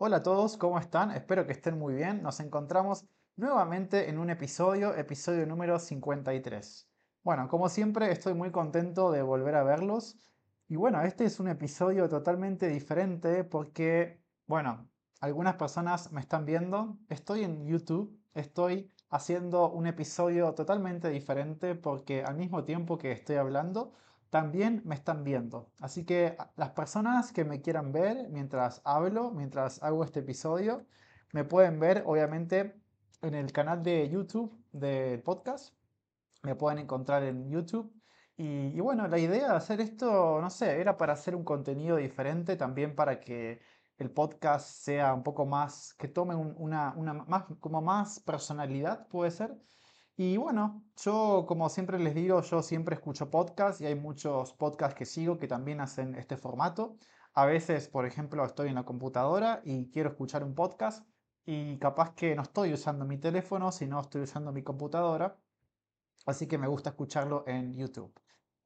Hola a todos, ¿cómo están? Espero que estén muy bien. Nos encontramos nuevamente en un episodio, episodio número 53. Bueno, como siempre estoy muy contento de volver a verlos. Y bueno, este es un episodio totalmente diferente porque, bueno, algunas personas me están viendo. Estoy en YouTube, estoy haciendo un episodio totalmente diferente porque al mismo tiempo que estoy hablando, también me están viendo. Así que las personas que me quieran ver mientras hablo, mientras hago este episodio, me pueden ver obviamente en el canal de YouTube del podcast. Me pueden encontrar en YouTube. Y, bueno, la idea de hacer esto, no sé, era para hacer un contenido diferente, también para que el podcast sea un poco más, que tome una más, como más personalidad, puede ser. Y bueno, yo como siempre les digo, yo siempre escucho podcasts y hay muchos podcasts que sigo que también hacen este formato. A veces, por ejemplo, estoy en la computadora y quiero escuchar un podcast y capaz que no estoy usando mi teléfono, sino estoy usando mi computadora. Así que me gusta escucharlo en YouTube.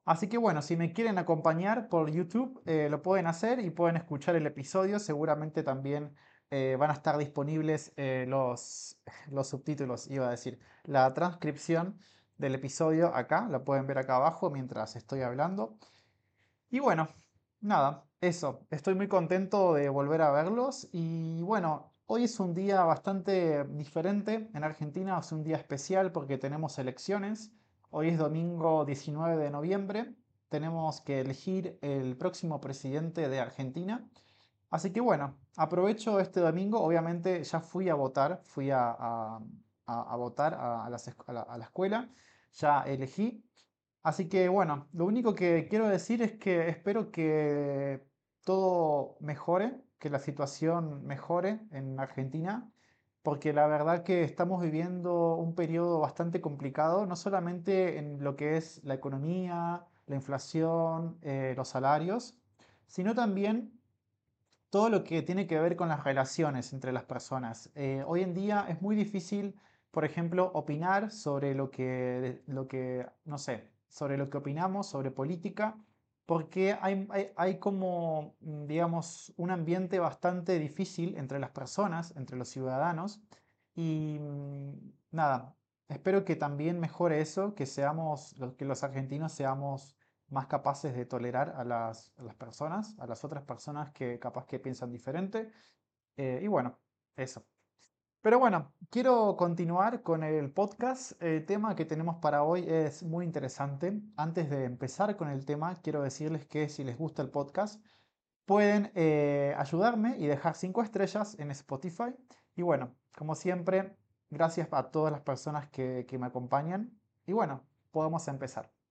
Así que bueno, si me quieren acompañar por YouTube, eh, lo pueden hacer y pueden escuchar el episodio. Seguramente también eh, van a estar disponibles eh, los, los subtítulos, iba a decir, la transcripción del episodio acá, la pueden ver acá abajo mientras estoy hablando. Y bueno, nada, eso, estoy muy contento de volver a verlos y bueno, hoy es un día bastante diferente en Argentina, es un día especial porque tenemos elecciones. Hoy es domingo 19 de noviembre, tenemos que elegir el próximo presidente de Argentina. Así que bueno, aprovecho este domingo, obviamente ya fui a votar, fui a, votar a, la, escuela, ya elegí. Así que bueno, lo único que quiero decir es que espero que todo mejore, que la situación mejore en Argentina, porque la verdad que estamos viviendo un periodo bastante complicado, no solamente en lo que es la economía, la inflación, eh, los salarios, sino también todo lo que tiene que ver con las relaciones entre las personas. Eh, hoy en día es muy difícil, por ejemplo, opinar sobre lo que, lo que, no sé, sobre lo que opinamos, sobre política, porque hay, hay, como, mm, digamos, un ambiente bastante difícil entre las personas, entre los ciudadanos, y mm, nada, espero que también mejore eso, que seamos, que los argentinos seamos más capaces de tolerar a las, personas, a las otras personas que capaz que piensan diferente. Eh, y bueno, eso. Pero bueno, quiero continuar con el podcast. El tema que tenemos para hoy es muy interesante. Antes de empezar con el tema, quiero decirles que si les gusta el podcast, pueden eh, ayudarme y dejar cinco estrellas en Spotify. Y bueno, como siempre, gracias a todas las personas que, que me acompañan. Y bueno, podemos empezar.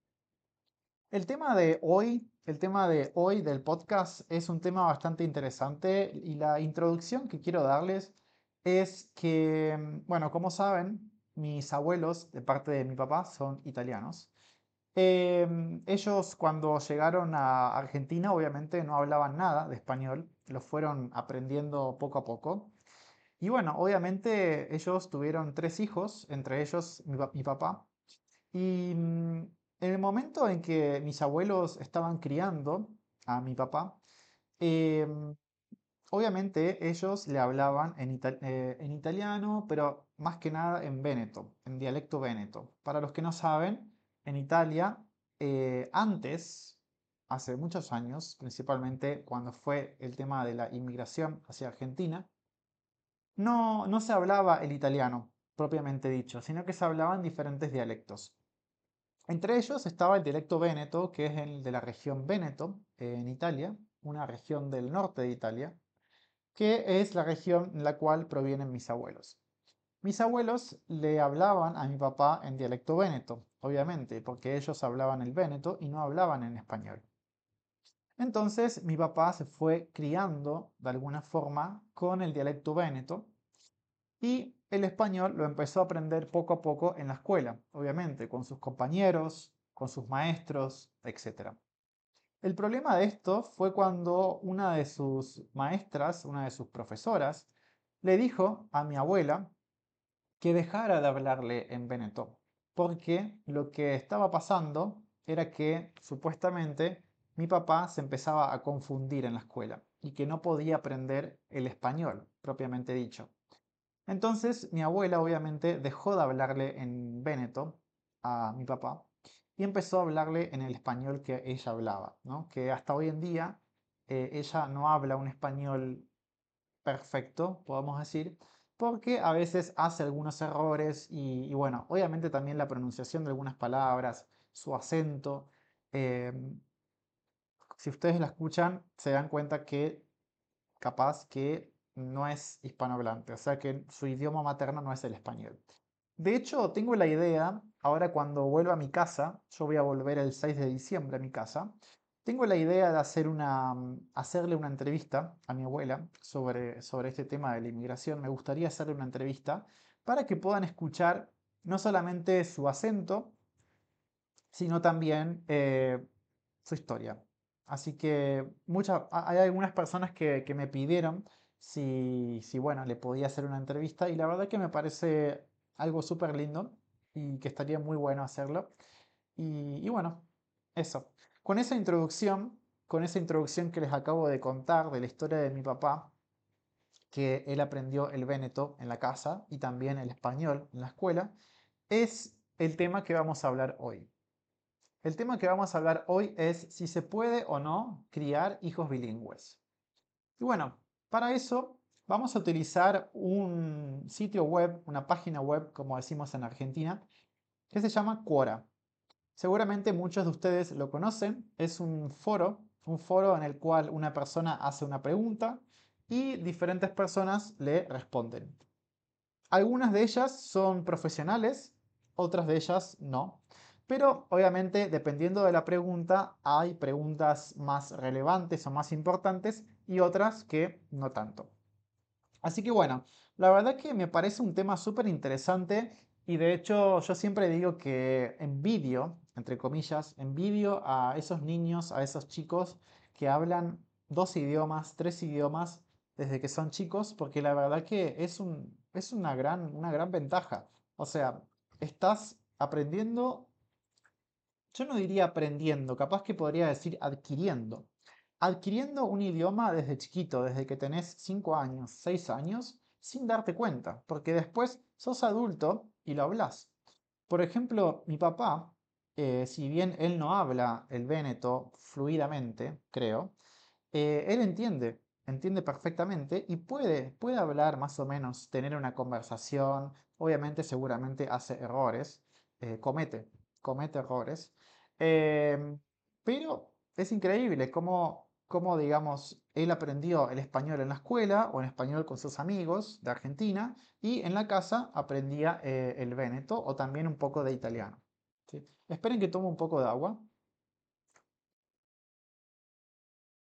El tema de hoy, el tema de hoy del podcast es un tema bastante interesante y la introducción que quiero darles es que, mm, bueno, como saben, mis abuelos de parte de mi papá son italianos. Em, ellos cuando llegaron a Argentina obviamente no hablaban nada de español, lo fueron aprendiendo poco a poco. Y bueno, obviamente ellos tuvieron tres hijos, entre ellos mi, mi papá. Y mm, en el momento en que mis abuelos estaban criando a mi papá, em, obviamente ellos le hablaban eh, en, italiano, pero más que nada en veneto, en dialecto veneto. Para los que no saben, en Italia, eh, antes, hace muchos años, principalmente cuando fue el tema de la inmigración hacia Argentina, no, no se hablaba el italiano propiamente dicho, sino que se hablaban diferentes dialectos. Entre ellos estaba el dialecto véneto, que es el de la región Véneto, en Italia, una región del norte de Italia, que es la región en la cual provienen mis abuelos. Mis abuelos le hablaban a mi papá en dialecto véneto, obviamente, porque ellos hablaban el véneto y no hablaban en español. Entonces mi papá se fue criando de alguna forma con el dialecto véneto y el español lo empezó a aprender poco a poco en la escuela, obviamente, con sus compañeros, con sus maestros, etc. El problema de esto fue cuando una de sus maestras, una de sus profesoras, le dijo a mi abuela que dejara de hablarle en Veneto, porque lo que estaba pasando era que supuestamente mi papá se empezaba a confundir en la escuela. y que no podía aprender el español, propiamente dicho. Entonces mi abuela obviamente dejó de hablarle en véneto a mi papá y empezó a hablarle en el español que ella hablaba, ¿no? que hasta hoy en día eh, ella no habla un español perfecto, podemos decir, porque a veces hace algunos errores y, bueno, obviamente también la pronunciación de algunas palabras, su acento. Em, si ustedes la escuchan, se dan cuenta que capaz que no es hispanohablante, o sea que su idioma materno no es el español. De hecho, tengo la idea, ahora cuando vuelva a mi casa, yo voy a volver el 6 de diciembre a mi casa, tengo la idea de hacer una, mm, hacerle una entrevista a mi abuela sobre, sobre este tema de la inmigración. Me gustaría hacerle una entrevista para que puedan escuchar no solamente su acento, sino también eh, su historia. Así que hay algunas personas que, me pidieron si, si, bueno, le podía hacer una entrevista y la verdad que me parece algo súper lindo y que estaría muy bueno hacerlo. y bueno, eso. Con esa introducción, con esa introducción que les acabo de contar de la historia de mi papá, que él aprendió el véneto en la casa y también el español en la escuela, es el tema que vamos a hablar hoy. El tema que vamos a hablar hoy es si se puede o no criar hijos bilingües. Y bueno, para eso vamos a utilizar un sitio web, una página web, como decimos en Argentina, que se llama Quora. Seguramente muchos de ustedes lo conocen, es un foro, un foro en el cual una persona hace una pregunta y diferentes personas le responden. Algunas de ellas son profesionales, otras de ellas no. Pero obviamente dependiendo de la pregunta hay preguntas más relevantes o más importantes y otras que no tanto. Así que bueno, la verdad que me parece un tema súper interesante y de hecho yo siempre digo que envidio entre comillas, envidio a esos niños, a esos chicos que hablan dos idiomas, tres idiomas desde que son chicos, porque la verdad que es, un, es una, gran, una gran ventaja. O sea, estás aprendiendo, yo no diría aprendiendo, capaz que podría decir adquiriendo. Adquiriendo un idioma desde chiquito, desde que tenés cinco años, seis años, sin darte cuenta, porque después sos adulto y lo hablas. Por ejemplo, mi papá eh, si bien él no habla el véneto fluidamente, creo, eh, él entiende, entiende perfectamente y puede, puede hablar más o menos, tener una conversación, obviamente seguramente hace errores, eh, comete, comete errores, pero es increíble cómo, cómo, digamos, él aprendió el español en la escuela o en español con sus amigos de Argentina y en la casa aprendía el véneto o también un poco de italiano. Esperen que tome un poco de agua.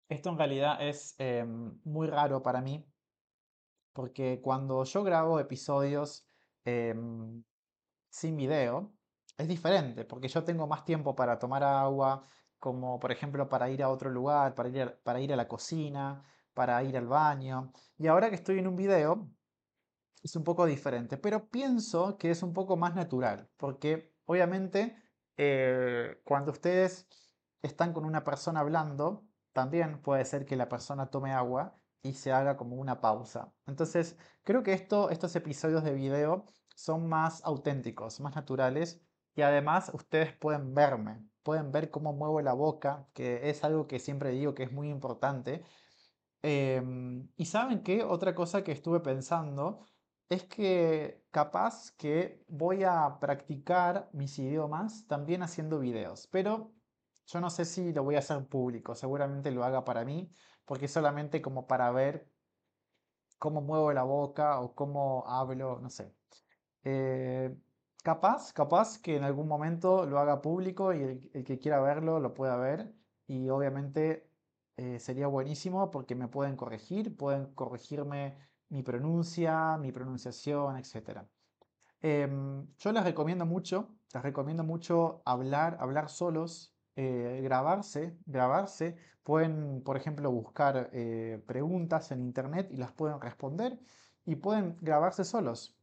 Esto en realidad es em, muy raro para mí, porque cuando yo grabo episodios em, sin video, es diferente, porque yo tengo más tiempo para tomar agua, como por ejemplo para ir a otro lugar, para ir a, para ir a la cocina, para ir al baño. Y ahora que estoy en un video, es un poco diferente, pero pienso que es un poco más natural, porque obviamente eh, cuando ustedes están con una persona hablando, también puede ser que la persona tome agua y se haga como una pausa. Entonces, creo que esto, estos episodios de video son más auténticos, más naturales y además ustedes pueden verme, pueden ver cómo muevo la boca, que es algo que siempre digo que es muy importante. Em, y saben qué, otra cosa que estuve pensando es que capaz que voy a practicar mis idiomas también haciendo videos, pero yo no sé si lo voy a hacer público, seguramente lo haga para mí, porque solamente como para ver cómo muevo la boca o cómo hablo, no sé. Eh, capaz, capaz que en algún momento lo haga público y el, que quiera verlo lo pueda ver y obviamente eh, sería buenísimo porque me pueden corregir, pueden corregirme mi pronuncia, mi pronunciación, etc. Em, yo les recomiendo mucho, les recomiendo mucho hablar, hablar solos, eh, grabarse, grabarse. Pueden, por ejemplo, buscar eh, preguntas en internet y las pueden responder y pueden grabarse solos.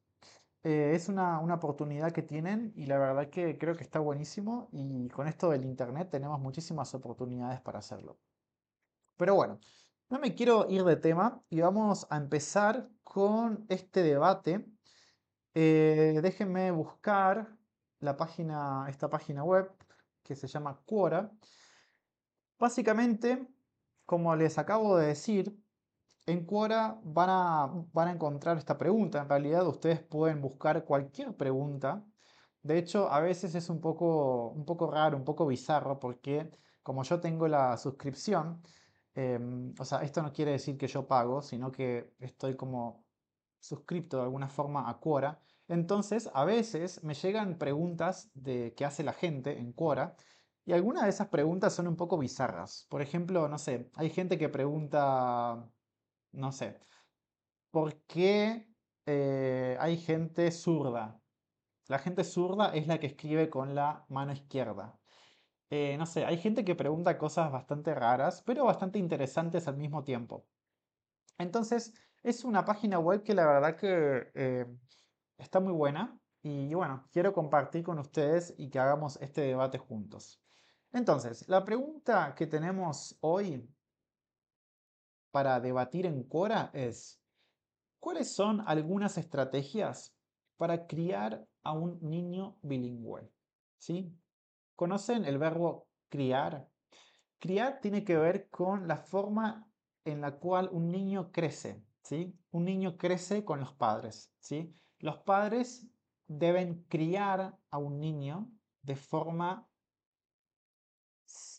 Eh, es una, una, oportunidad que tienen y la verdad que creo que está buenísimo y con esto del internet tenemos muchísimas oportunidades para hacerlo. Pero bueno, No me quiero ir de tema y vamos a empezar con este debate. Eh, déjenme buscar la página, esta página web que se llama Quora. Básicamente, como les acabo de decir, en Quora van a, van a encontrar esta pregunta. En realidad ustedes pueden buscar cualquier pregunta. De hecho, a veces es un poco, un poco raro, un poco bizarro, porque como yo tengo la suscripción, em, o sea, esto no quiere decir que yo pago, sino que estoy como suscripto de alguna forma a Quora. Entonces, a veces me llegan preguntas de, que hace la gente en Quora y algunas de esas preguntas son un poco bizarras. Por ejemplo, no sé, hay gente que pregunta, no sé, ¿por qué eh, hay gente zurda? La gente zurda es la que escribe con la mano izquierda. Eh, no sé, hay gente que pregunta cosas bastante raras, pero bastante interesantes al mismo tiempo. Entonces, es una página web que la verdad que eh, está muy buena y bueno, quiero compartir con ustedes y que hagamos este debate juntos. Entonces, la pregunta que tenemos hoy para debatir en Quora es, ¿cuáles son algunas estrategias para criar a un niño bilingüe? ¿Sí? ¿Conocen el verbo criar? Criar tiene que ver con la forma en la cual un niño crece, ¿sí? Un niño crece con los padres, ¿sí? Los padres deben criar a un niño de forma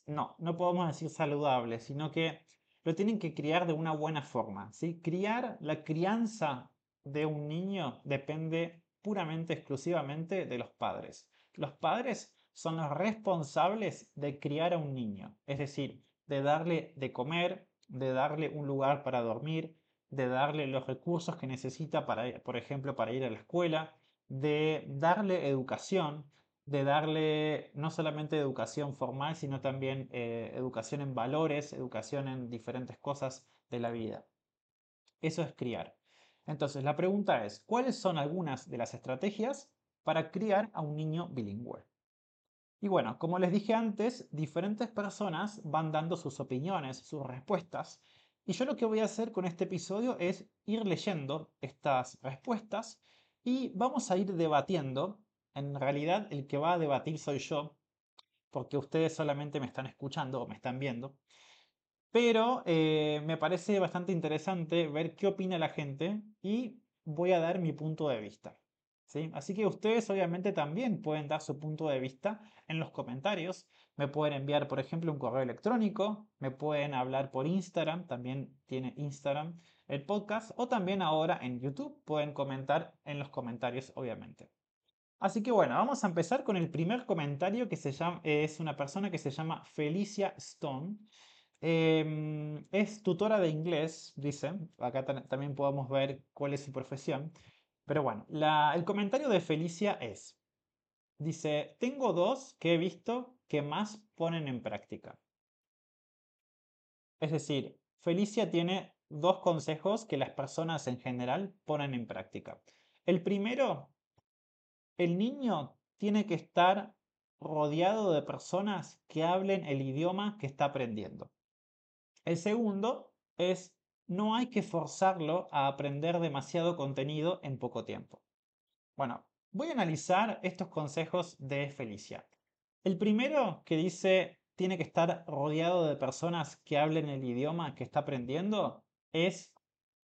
no, no podemos decir saludable, sino que lo tienen que criar de una buena forma, ¿sí? Criar, la crianza de un niño depende puramente, exclusivamente de los padres. Los padres son los responsables de criar a un niño, es decir, de darle de comer, de darle un lugar para dormir, de darle los recursos que necesita para, por ejemplo, para ir a la escuela, de darle educación, de darle no solamente educación formal, sino también eh, educación en valores, educación en diferentes cosas de la vida. Eso es criar. Entonces, la pregunta es, ¿cuáles son algunas de las estrategias para criar a un niño bilingüe? Y bueno, como les dije antes, diferentes personas van dando sus opiniones, sus respuestas, y yo lo que voy a hacer con este episodio es ir leyendo estas respuestas y vamos a ir debatiendo en realidad el que va a debatir soy yo, porque ustedes solamente me están escuchando o me están viendo. Pero eh, me parece bastante interesante ver qué opina la gente y voy a dar mi punto de vista. ¿sí? Así que ustedes obviamente también pueden dar su punto de vista en los comentarios. Me pueden enviar, por ejemplo, un correo electrónico, me pueden hablar por Instagram, también tiene Instagram el podcast, o también ahora en YouTube pueden comentar en los comentarios, obviamente. Así que bueno, vamos a empezar con el primer comentario que se llama, es una persona que se llama Felicia Stone. Em, es tutora de inglés, dice. Acá también podemos ver cuál es su profesión. Pero bueno, el comentario de Felicia es, dice, tengo dos que he visto que más ponen en práctica. Es decir, Felicia tiene dos consejos que las personas en general ponen en práctica. El primero el niño tiene que estar rodeado de personas que hablen el idioma que está aprendiendo. El segundo es no hay que forzarlo a aprender demasiado contenido en poco tiempo. Bueno, voy a analizar estos consejos de Felicia. El primero que dice tiene que estar rodeado de personas que hablen el idioma que está aprendiendo es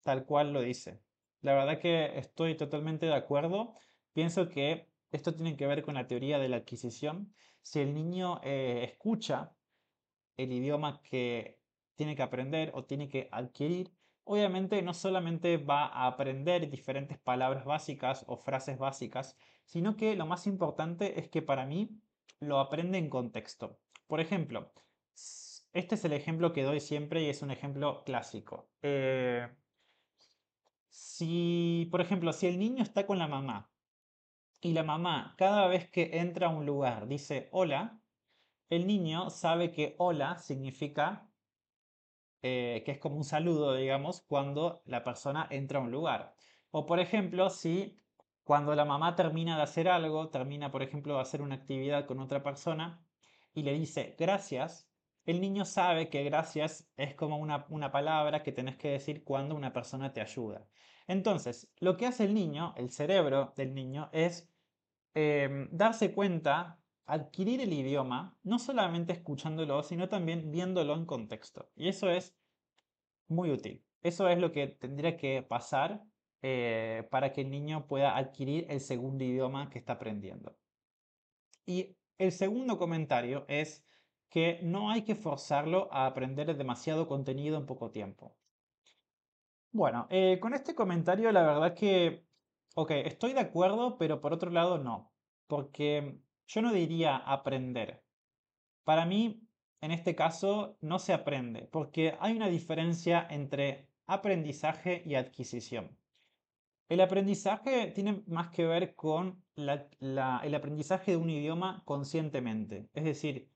tal cual lo dice. La verdad que estoy totalmente de acuerdo Pienso que esto tiene que ver con la teoría de la adquisición. Si el niño eh, escucha el idioma que tiene que aprender o tiene que adquirir, obviamente no solamente va a aprender diferentes palabras básicas o frases básicas, sino que lo más importante es que para mí lo aprende en contexto. Por ejemplo, este es el ejemplo que doy siempre y es un ejemplo clásico. Eh, si, por ejemplo, si el niño está con la mamá y la mamá cada vez que entra a un lugar dice hola, el niño sabe que hola significa eh, que es como un saludo, digamos, cuando la persona entra a un lugar. O por ejemplo, si cuando la mamá termina de hacer algo, termina por ejemplo de hacer una actividad con otra persona y le dice gracias, el niño sabe que gracias es como una, una palabra que tenés que decir cuando una persona te ayuda. Entonces, lo que hace el niño, el cerebro del niño, es em, darse cuenta, adquirir el idioma, no solamente escuchándolo, sino también viéndolo en contexto. Y eso es muy útil. Eso es lo que tendría que pasar eh, para que el niño pueda adquirir el segundo idioma que está aprendiendo. Y el segundo comentario es que no hay que forzarlo a aprender demasiado contenido en poco tiempo. Bueno, eh, con este comentario la verdad que, ok, estoy de acuerdo, pero por otro lado no, porque yo no diría aprender. Para mí, en este caso, no se aprende, porque hay una diferencia entre aprendizaje y adquisición. El aprendizaje tiene más que ver con el aprendizaje de un idioma conscientemente, es decir,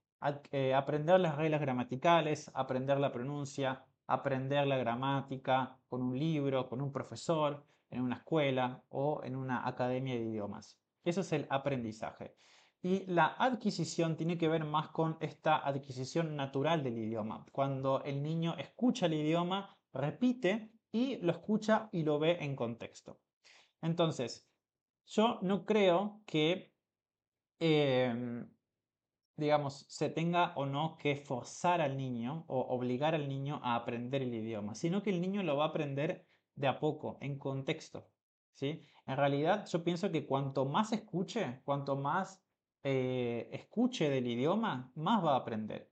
eh, aprender las reglas gramaticales, aprender la pronuncia, aprender la gramática con un libro, con un profesor, en una escuela o en una academia de idiomas. Eso es el aprendizaje. Y la adquisición tiene que ver más con esta adquisición natural del idioma. Cuando el niño escucha el idioma, repite y lo escucha y lo ve en contexto. Entonces, yo no creo que em, digamos, se tenga o no que forzar al niño o obligar al niño a aprender el idioma, sino que el niño lo va a aprender de a poco, en contexto. ¿sí? En realidad, yo pienso que cuanto más escuche, cuanto más eh, escuche del idioma, más va a aprender.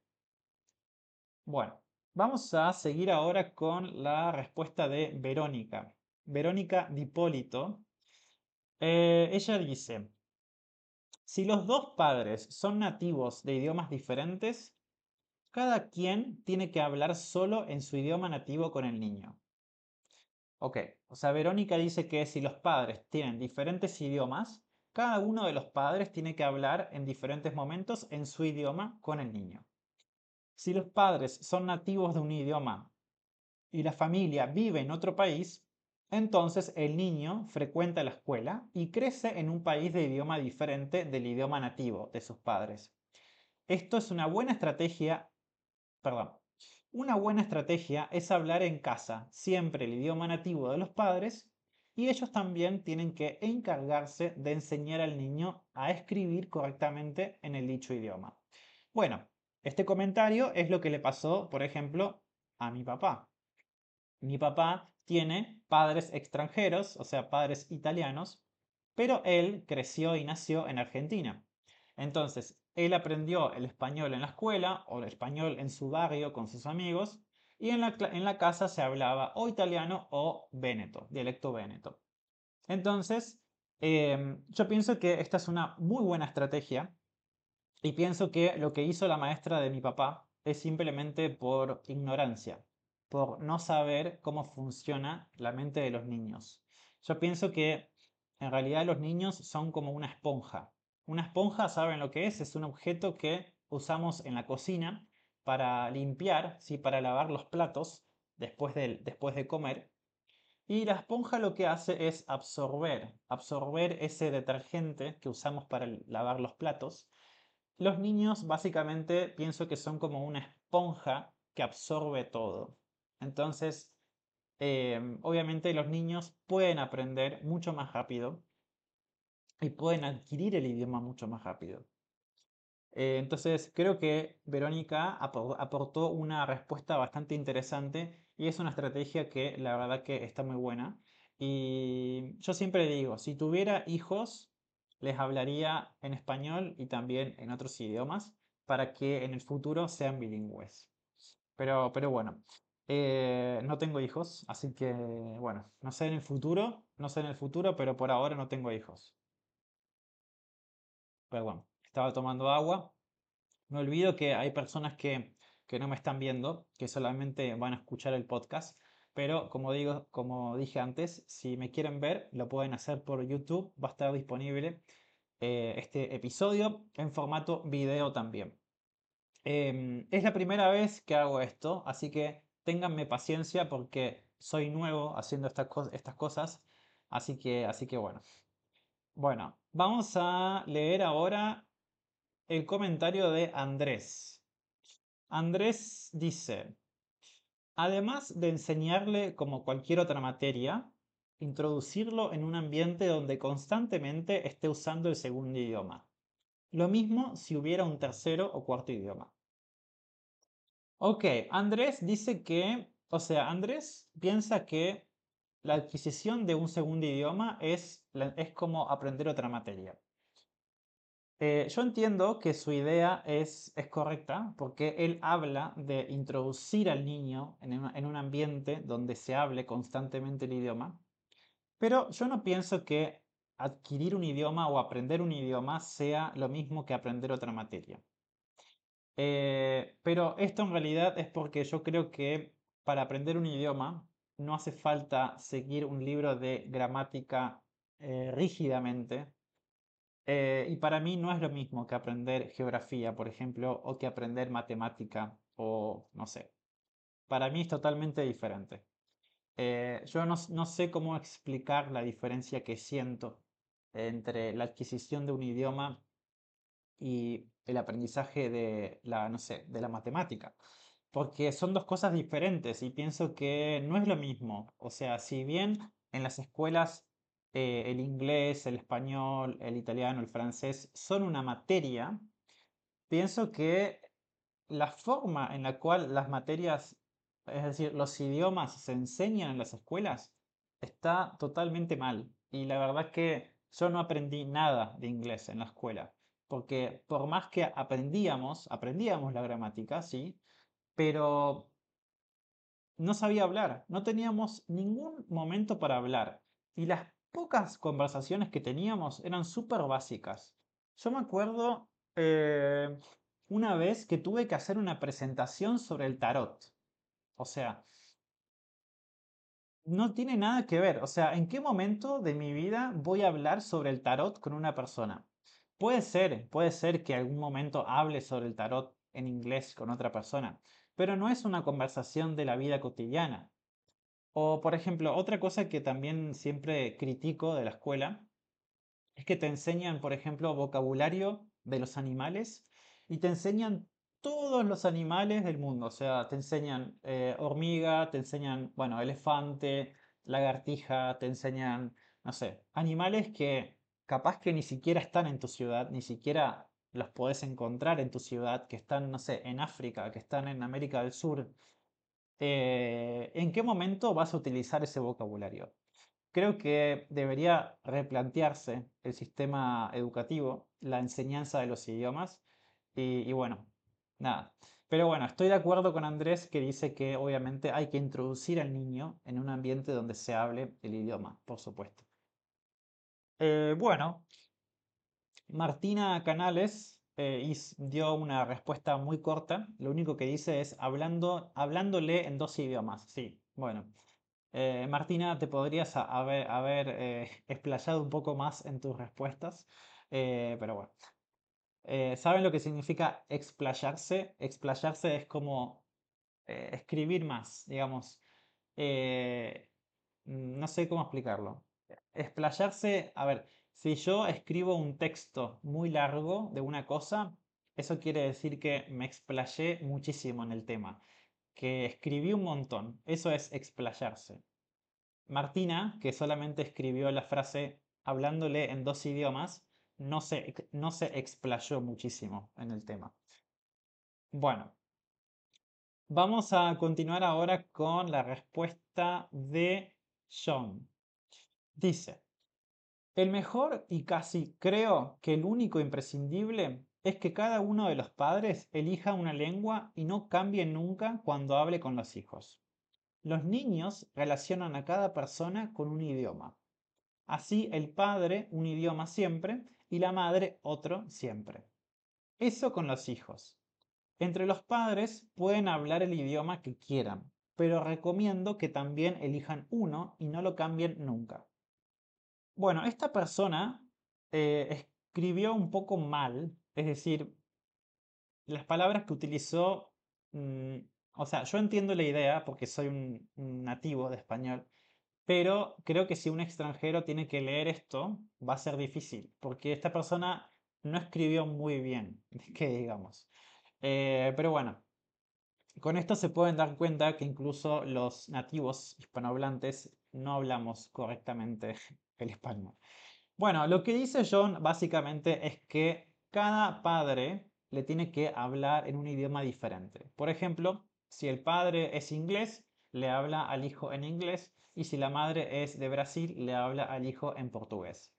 Bueno, vamos a seguir ahora con la respuesta de Verónica. Verónica Dipólito. Eh, ella dice, si los dos padres son nativos de idiomas diferentes, cada quien tiene que hablar solo en su idioma nativo con el niño. Ok, o sea, Verónica dice que si los padres tienen diferentes idiomas, cada uno de los padres tiene que hablar en diferentes momentos en su idioma con el niño. Si los padres son nativos de un idioma y la familia vive en otro país, entonces el niño frecuenta la escuela y crece en un país de idioma diferente del idioma nativo de sus padres. Esto es una buena estrategia, perdón, una buena estrategia es hablar en casa siempre el idioma nativo de los padres y ellos también tienen que encargarse de enseñar al niño a escribir correctamente en el dicho idioma. Bueno, este comentario es lo que le pasó, por ejemplo, a mi papá. Mi papá tiene padres extranjeros, o sea, padres italianos, pero él creció y nació en Argentina. Entonces, él aprendió el español en la escuela o el español en su barrio con sus amigos y en la, en la casa se hablaba o italiano o veneto, dialecto veneto. Entonces, em, yo pienso que esta es una muy buena estrategia y pienso que lo que hizo la maestra de mi papá es simplemente por ignorancia por no saber cómo funciona la mente de los niños. Yo pienso que en realidad los niños son como una esponja. Una esponja, ¿saben lo que es? Es un objeto que usamos en la cocina para limpiar, ¿sí? para lavar los platos después de, después de comer. Y la esponja lo que hace es absorber, absorber ese detergente que usamos para lavar los platos. Los niños básicamente pienso que son como una esponja que absorbe todo. Entonces, em, obviamente los niños pueden aprender mucho más rápido y pueden adquirir el idioma mucho más rápido. Eh, entonces, creo que Verónica aportó una respuesta bastante interesante y es una estrategia que la verdad que está muy buena. Y yo siempre digo, si tuviera hijos, les hablaría en español y también en otros idiomas para que en el futuro sean bilingües. Pero, pero bueno, eh, no tengo hijos, así que bueno, no sé en el futuro, no sé en el futuro, pero por ahora no tengo hijos. Pero estaba tomando agua. Me olvido que hay personas que, que no me están viendo, que solamente van a escuchar el podcast. Pero como digo, como dije antes, si me quieren ver, lo pueden hacer por YouTube. Va a estar disponible eh, este episodio en formato video también. Em, es la primera vez que hago esto, así que ténganme paciencia porque soy nuevo haciendo estas, estas cosas. Así que, así que bueno. Bueno, vamos a leer ahora el comentario de Andrés. Andrés dice, además de enseñarle como cualquier otra materia, introducirlo en un ambiente donde constantemente esté usando el segundo idioma. Lo mismo si hubiera un tercero o cuarto idioma. Ok, Andrés dice que, o sea, Andrés piensa que la adquisición de un segundo idioma es, es como aprender otra materia. Eh, yo entiendo que su idea es, es, correcta porque él habla de introducir al niño en, en un ambiente donde se hable constantemente el idioma, pero yo no pienso que adquirir un idioma o aprender un idioma sea lo mismo que aprender otra materia. Eh, pero esto en realidad es porque yo creo que para aprender un idioma no hace falta seguir un libro de gramática eh, rígidamente. Eh, y para mí no es lo mismo que aprender geografía, por ejemplo, o que aprender matemática o no sé. Para mí es totalmente diferente. yo no, no sé cómo explicar la diferencia que siento entre la adquisición de un idioma y el aprendizaje de la, no sé, de la matemática. Porque son dos cosas diferentes y pienso que no es lo mismo. O sea, si bien en las escuelas eh, el inglés, el español, el italiano, el francés son una materia, pienso que la forma en la cual las materias, es decir, los idiomas se enseñan en las escuelas, está totalmente mal. Y la verdad es que yo no aprendí nada de inglés en la escuela, porque por más que aprendíamos, aprendíamos la gramática, sí, pero no sabía hablar, no teníamos ningún momento para hablar y las pocas conversaciones que teníamos eran súper básicas. Yo me acuerdo eh, una vez que tuve que hacer una presentación sobre el tarot. O sea, no tiene nada que ver. O sea, ¿en qué momento de mi vida voy a hablar sobre el tarot con una persona? Puede ser, puede ser que algún momento hable sobre el tarot en inglés con otra persona, pero no es una conversación de la vida cotidiana. O, por ejemplo, otra cosa que también siempre critico de la escuela es que te enseñan, por ejemplo, vocabulario de los animales y te enseñan todos los animales del mundo. O sea, te enseñan eh, hormiga, te enseñan, bueno, elefante, lagartija, te enseñan, no sé, animales que capaz que ni siquiera están en tu ciudad, ni siquiera los podés encontrar en tu ciudad, que están, no sé, en África, que están en América del Sur. Eh, ¿En qué momento vas a utilizar ese vocabulario? Creo que debería replantearse el sistema educativo, la enseñanza de los idiomas y bueno, Nada. Pero bueno, estoy de acuerdo con Andrés que dice que obviamente hay que introducir al niño en un ambiente donde se hable el idioma, por supuesto. Eh, bueno, Martina Canales eh, dio una respuesta muy corta. Lo único que dice es hablando, hablándole en dos idiomas. Sí, bueno. Eh, Martina, te podrías haber, haber explayado un poco más en tus respuestas, pero bueno. Eh, ¿Saben lo que significa explayarse? Explayarse es como eh, escribir más, digamos. Eh, no sé cómo explicarlo. Explayarse, a ver, si yo escribo un texto muy largo de una cosa, eso quiere decir que me explayé muchísimo en el tema, que escribí un montón. Eso es explayarse. Martina, que solamente escribió la frase hablándole en dos idiomas, no se, no se explayó muchísimo en el tema. Bueno, vamos a continuar ahora con la respuesta de John. Dice, el mejor y casi creo que el único imprescindible es que cada uno de los padres elija una lengua y no cambie nunca cuando hable con los hijos. Los niños relacionan a cada persona con un idioma. Así el padre un idioma siempre y la madre otro siempre. Eso con los hijos. Entre los padres pueden hablar el idioma que quieran, pero recomiendo que también elijan uno y no lo cambien nunca. Bueno, esta persona eh, escribió un poco mal, es decir, las palabras que utilizó, mm, o sea, yo entiendo la idea porque soy un nativo de español, pero creo que si un extranjero tiene que leer esto, va a ser difícil, porque esta persona no escribió muy bien, que digamos. Eh, pero bueno, con esto se pueden dar cuenta que incluso los nativos hispanohablantes no hablamos correctamente el español. Bueno, lo que dice John básicamente es que cada padre le tiene que hablar en un idioma diferente. Por ejemplo, si el padre es inglés, le habla al hijo en inglés y si la madre es de Brasil, le habla al hijo en portugués.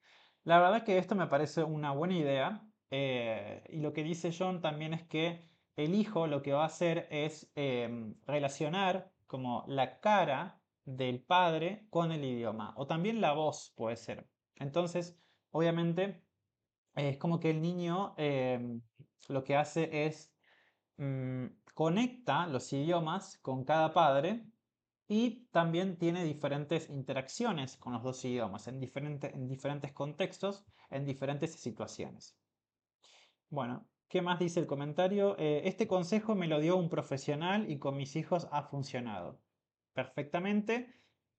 La verdad que esto me parece una buena idea eh, y lo que dice John también es que el hijo lo que va a hacer es em, relacionar como la cara del padre con el idioma o también la voz puede ser. Entonces, obviamente, es como que el niño em, lo que hace es mm, conecta los idiomas con cada padre y también tiene diferentes interacciones con los dos idiomas en, en diferentes contextos, en diferentes situaciones. Bueno, ¿qué más dice el comentario? Eh, este consejo me lo dio un profesional y con mis hijos ha funcionado perfectamente,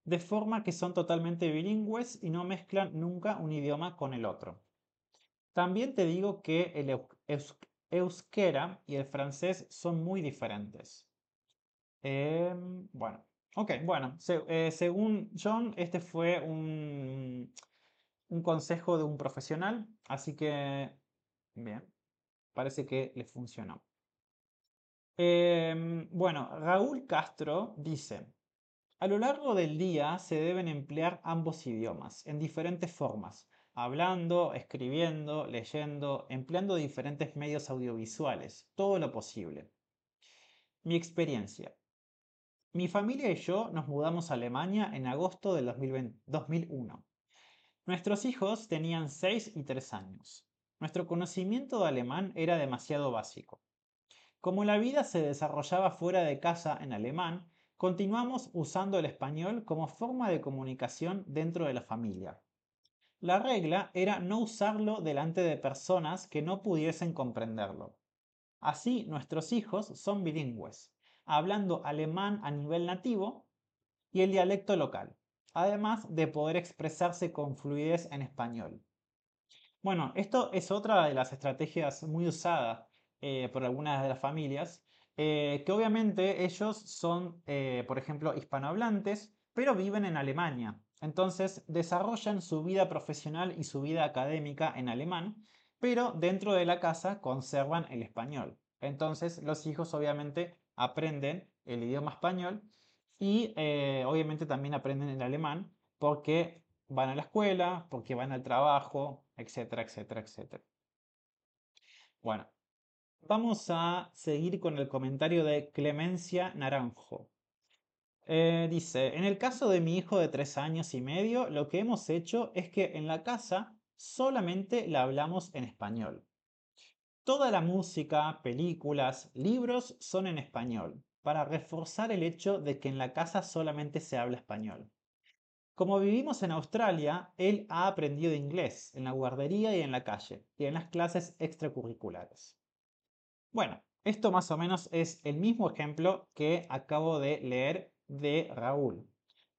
de forma que son totalmente bilingües y no mezclan nunca un idioma con el otro. También te digo que el euskera y el francés son muy diferentes. Em, bueno, ok, bueno, eh, según John, este fue un, un consejo de un profesional, así que, bien, parece que le funcionó. Em, bueno, Raúl Castro dice, a lo largo del día se deben emplear ambos idiomas en diferentes formas, hablando, escribiendo, leyendo, empleando diferentes medios audiovisuales, todo lo posible. Mi experiencia. Mi familia y yo nos mudamos a Alemania en agosto del 2001. Nuestros hijos tenían 6 y 3 años. Nuestro conocimiento de alemán era demasiado básico. Como la vida se desarrollaba fuera de casa en alemán, continuamos usando el español como forma de comunicación dentro de la familia. La regla era no usarlo delante de personas que no pudiesen comprenderlo. Así, nuestros hijos son bilingües, hablando alemán a nivel nativo y el dialecto local, además de poder expresarse con fluidez en español. Bueno, esto es otra de las estrategias muy usadas eh, por algunas de las familias, eh, que obviamente ellos son, eh, por ejemplo, hispanohablantes, pero viven en Alemania. Entonces desarrollan su vida profesional y su vida académica en alemán, pero dentro de la casa conservan el español. Entonces los hijos obviamente aprenden el idioma español y eh, obviamente también aprenden el alemán porque van a la escuela, porque van al trabajo, etcétera, etcétera, etcétera. Bueno, vamos a seguir con el comentario de Clemencia Naranjo. Eh, dice, en el caso de mi hijo de tres años y medio, lo que hemos hecho es que en la casa solamente la hablamos en español. Toda la música, películas, libros son en español, para reforzar el hecho de que en la casa solamente se habla español. Como vivimos en Australia, él ha aprendido inglés en la guardería y en la calle, y en las clases extracurriculares. Bueno, esto más o menos es el mismo ejemplo que acabo de leer de Raúl.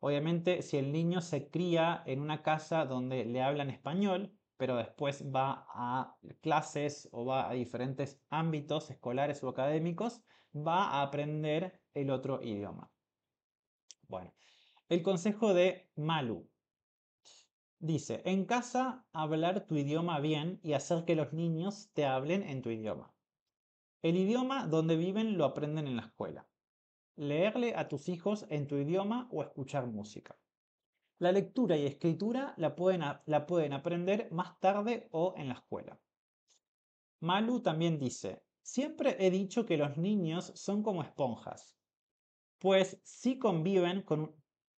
Obviamente, si el niño se cría en una casa donde le hablan español, pero después va a clases o va a diferentes ámbitos escolares o académicos, va a aprender el otro idioma. Bueno, el consejo de Malu. Dice, en casa hablar tu idioma bien y hacer que los niños te hablen en tu idioma. El idioma donde viven lo aprenden en la escuela leerle a tus hijos en tu idioma o escuchar música. La lectura y escritura la pueden, aprender más tarde o en la escuela. Malu también dice, siempre he dicho que los niños son como esponjas, pues si conviven con,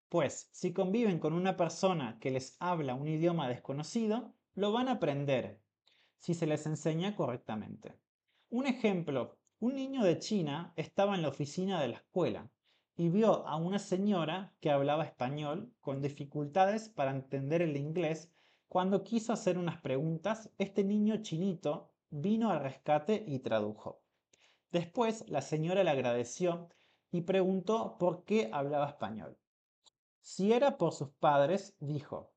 pues si conviven con una persona que les habla un idioma desconocido, lo van a aprender si se les enseña correctamente. Un ejemplo un niño de China estaba en la oficina de la escuela y vio a una señora que hablaba español con dificultades para entender el inglés. Cuando quiso hacer unas preguntas, este niño chinito vino al rescate y tradujo. Después la señora le agradeció y preguntó por qué hablaba español. Si era por sus padres, dijo,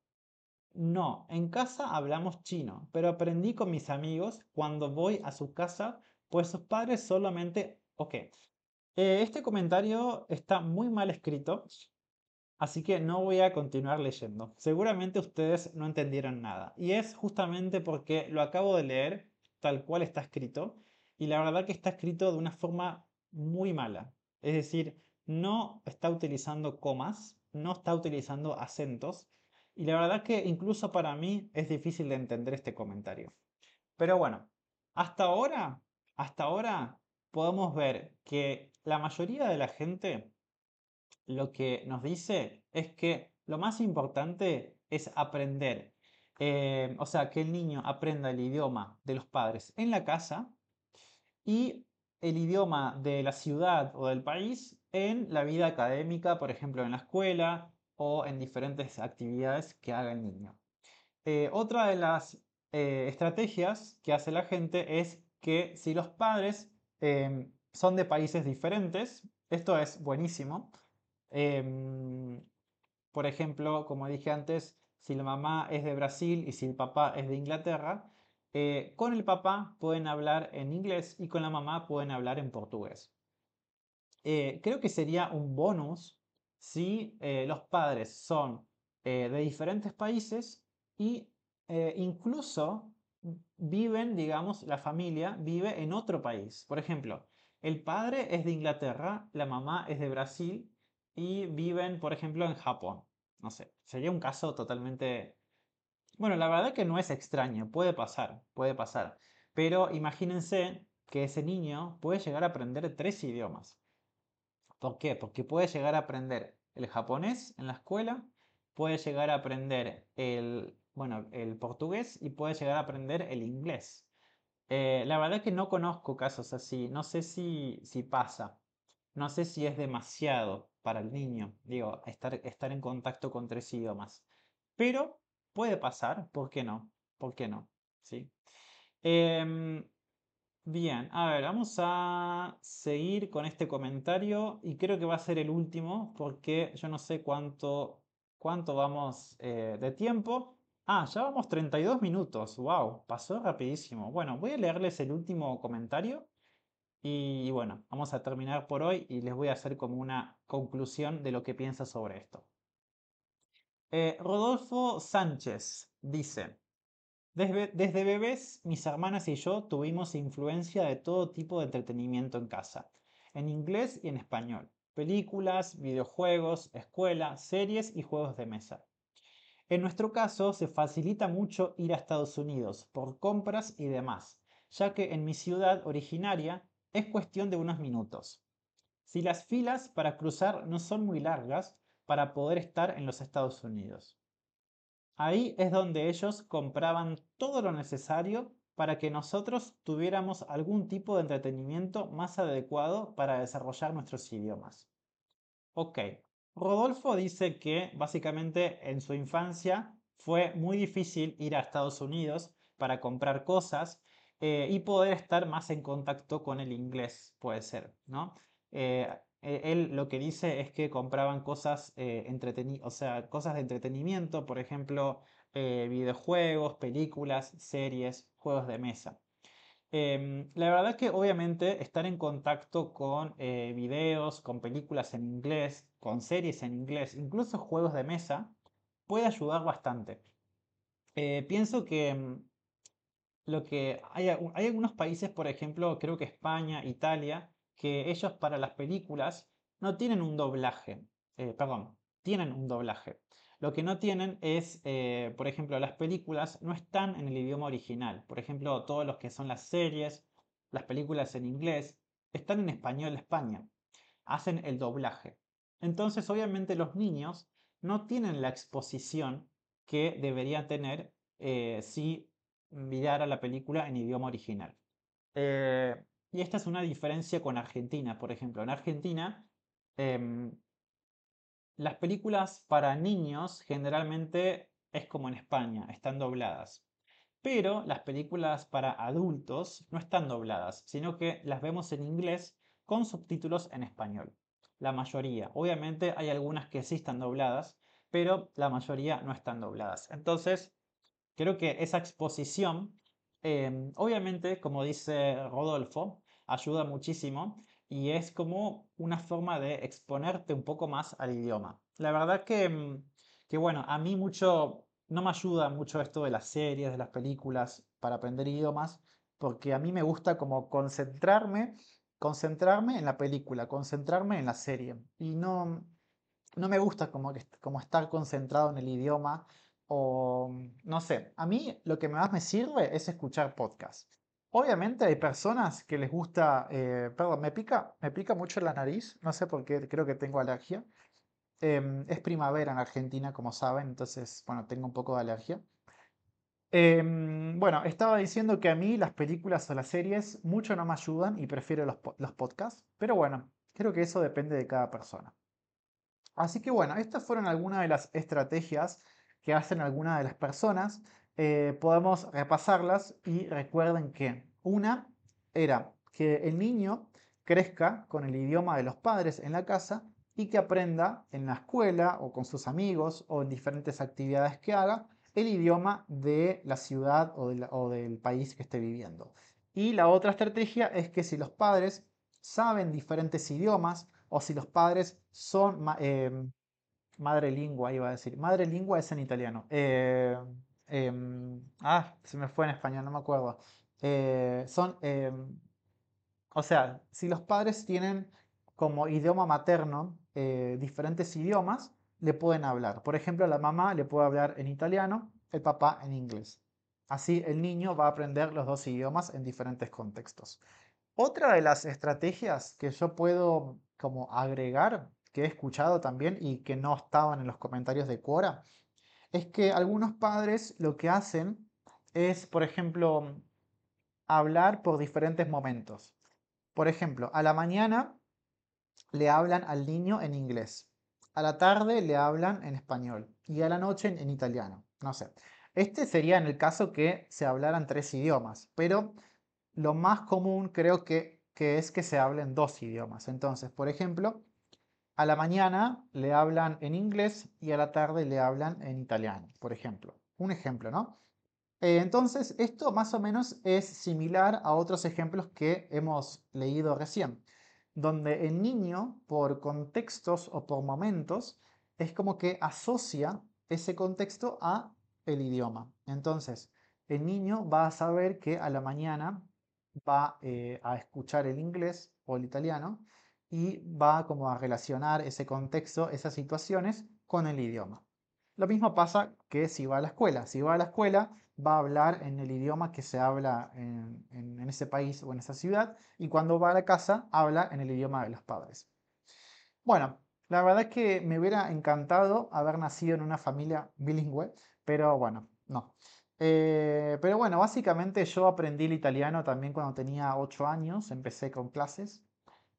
no, en casa hablamos chino, pero aprendí con mis amigos cuando voy a su casa pues sus padres solamente, ok, Eh, este comentario está muy mal escrito, así que no voy a continuar leyendo. Seguramente ustedes no entendieron nada. Y es justamente porque lo acabo de leer tal cual está escrito. Y la verdad que está escrito de una forma muy mala. Es decir, no está utilizando comas, no está utilizando acentos. Y la verdad que incluso para mí es difícil de entender este comentario. Pero bueno, hasta ahora, hasta ahora podemos ver que la mayoría de la gente lo que nos dice es que lo más importante es aprender. Eh, o sea, que el niño aprenda el idioma de los padres en la casa y el idioma de la ciudad o del país en la vida académica, por ejemplo, en la escuela o en diferentes actividades que haga el niño. Eh, otra de las eh, estrategias que hace la gente es que si los padres em, son de países diferentes, esto es buenísimo. Em, por ejemplo, como dije antes, si la mamá es de Brasil y si el papá es de Inglaterra, eh, con el papá pueden hablar en inglés y con la mamá pueden hablar en portugués. Creo que sería un bonus si eh, los padres son de diferentes países y incluso viven, digamos, la familia vive en otro país. Por ejemplo, el padre es de Inglaterra, la mamá es de Brasil y viven, por ejemplo, en Japón. No sé, sería un caso totalmente bueno, la verdad que no es extraño, puede pasar, puede pasar. Pero imagínense que ese niño puede llegar a aprender tres idiomas. ¿Por qué? Porque puede llegar a aprender el japonés en la escuela, puede llegar a aprender el, bueno, el portugués y puede llegar a aprender el inglés. Eh, la verdad que no conozco casos así, no sé si, si pasa, no sé si es demasiado para el niño, digo, estar, estar en contacto con tres idiomas. Pero Puede pasar, ¿por qué no? ¿Por qué no? ¿Sí? Em, bien, a ver, vamos a seguir con este comentario y creo que va a ser el último porque yo no sé cuánto, cuánto vamos eh, de tiempo. Ah, ya vamos 32 minutos. ¡Wow! Pasó rapidísimo. Bueno, voy a leerles el último comentario y bueno, vamos a terminar por hoy y les voy a hacer como una conclusión de lo que piensa sobre esto. Eh, Rodolfo Sánchez dice, desde, bebés mis hermanas y yo tuvimos influencia de todo tipo de entretenimiento en casa, en inglés y en español, películas, videojuegos, escuela, series y juegos de mesa. En nuestro caso se facilita mucho ir a Estados Unidos por compras y demás, ya que en mi ciudad originaria es cuestión de unos minutos. Si las filas para cruzar no son muy largas, para poder estar en los Estados Unidos. Ahí es donde ellos compraban todo lo necesario para que nosotros tuviéramos algún tipo de entretenimiento más adecuado para desarrollar nuestros idiomas. Ok, Rodolfo dice que básicamente en su infancia fue muy difícil ir a Estados Unidos para comprar cosas eh, y poder estar más en contacto con el inglés, puede ser, ¿no? Eh, eh, él lo que dice es que compraban cosas, eh, o sea, cosas de entretenimiento, por ejemplo, eh, videojuegos, películas, series, juegos de mesa. Em, la verdad que obviamente estar en contacto con videos, con películas en inglés, con series en inglés, incluso juegos de mesa, puede ayudar bastante. pienso que mm, lo que hay, hay algunos países, por ejemplo, creo que España, Italia, que ellos para las películas no tienen un doblaje, eh, perdón, tienen un doblaje. Lo que no tienen es, eh, por ejemplo, las películas no están en el idioma original. Por ejemplo, todos los que son las series, las películas en inglés, están en español España. Hacen el doblaje. Entonces, obviamente, los niños no tienen la exposición que deberían tener eh, si mirara la película en idioma original. Y esta es una diferencia con Argentina, por ejemplo. En Argentina, em, las películas para niños generalmente es como en España, están dobladas. Pero las películas para adultos no están dobladas, sino que las vemos en inglés con subtítulos en español. La mayoría. Obviamente hay algunas que sí están dobladas, pero la mayoría no están dobladas. Entonces, creo que esa exposición Em, obviamente, como dice Rodolfo, ayuda muchísimo y es como una forma de exponerte un poco más al idioma. La verdad que, mm, que bueno, a mí mucho, no me ayuda mucho esto de las series, de las películas para aprender idiomas, porque a mí me gusta como concentrarme, concentrarme en la película, concentrarme en la serie, y no, no me gusta como, como estar concentrado en el idioma o no sé, a mí lo que más me sirve es escuchar podcasts. Obviamente hay personas que les gusta, eh, perdón, me pica, me pica mucho la nariz, no sé por qué, creo que tengo alergia. Em, es primavera en Argentina, como saben, entonces, bueno, tengo un poco de alergia. Em, bueno, estaba diciendo que a mí las películas o las series mucho no me ayudan y prefiero los, los podcasts, pero bueno, creo que eso depende de cada persona. Así que bueno, estas fueron algunas de las estrategias que hacen algunas de las personas eh, podemos repasarlas y recuerden que una era que el niño crezca con el idioma de los padres en la casa y que aprenda en la escuela o con sus amigos o en diferentes actividades que haga el idioma de la ciudad o, del país que esté viviendo. Y la otra estrategia es que si los padres saben diferentes idiomas o si los padres son eh, madre lingua, iba a decir, madre lingua es en italiano. Eh, Em, ah, se me fue en español, no me acuerdo. Eh, son, em, o sea, si los padres tienen como idioma materno eh, diferentes idiomas, le pueden hablar. Por ejemplo, la mamá le puede hablar en italiano, el papá en inglés. Así el niño va a aprender los dos idiomas en diferentes contextos. Otra de las estrategias que yo puedo como agregar, que he escuchado también y que no estaban en los comentarios de Quora, es que algunos padres lo que hacen es, por ejemplo, hablar por diferentes momentos. Por ejemplo, a la mañana le hablan al niño en inglés, a la tarde le hablan en español y a la noche en, italiano. No sé. Este sería en el caso que se hablaran tres idiomas, pero lo más común creo que, que es que se hablen dos idiomas. Entonces, por ejemplo, a la mañana le hablan en inglés y a la tarde le hablan en italiano, por ejemplo. Un ejemplo, ¿no? Eh, entonces, esto más o menos es similar a otros ejemplos que hemos leído recién, donde el niño, por contextos o por momentos, es como que asocia ese contexto a el idioma. Entonces, el niño va a saber que a la mañana va eh, a escuchar el inglés o el italiano y va como a relacionar ese contexto, esas situaciones con el idioma. Lo mismo pasa que si va a la escuela. Si va a la escuela, va a hablar en el idioma que se habla en, ese país o en esa ciudad y cuando va a la casa, habla en el idioma de los padres. Bueno, la verdad es que me hubiera encantado haber nacido en una familia bilingüe, pero bueno, no. Eh, pero bueno, básicamente yo aprendí el italiano también cuando tenía 8 años, empecé con clases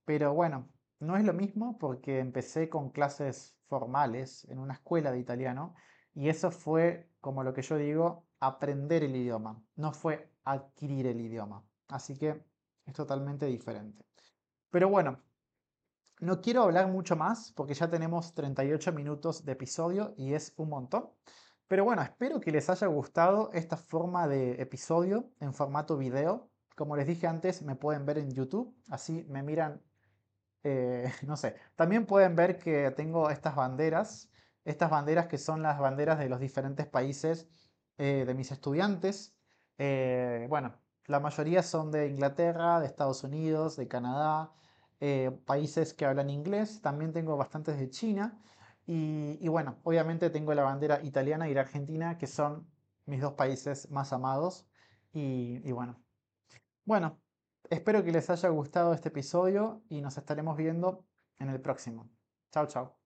pero bueno, no es lo mismo porque empecé con clases formales en una escuela de italiano y eso fue, como lo que yo digo, aprender el idioma, no fue adquirir el idioma. Así que es totalmente diferente. Pero bueno, no quiero hablar mucho más porque ya tenemos 38 minutos de episodio y es un montón. Pero bueno, espero que les haya gustado esta forma de episodio en formato video. Como les dije antes, me pueden ver en YouTube, así me miran eh, no sé, también pueden ver que tengo estas banderas, estas banderas que son las banderas de los diferentes países eh, de mis estudiantes. Eh, bueno, la mayoría son de Inglaterra, de Estados Unidos, de Canadá, países que hablan inglés. También tengo bastantes de China. Y, bueno, obviamente tengo la bandera italiana y la argentina, que son mis dos países más amados. Y, y bueno, bueno, Espero que les haya gustado este episodio y nos estaremos viendo en el próximo. Chao, chao.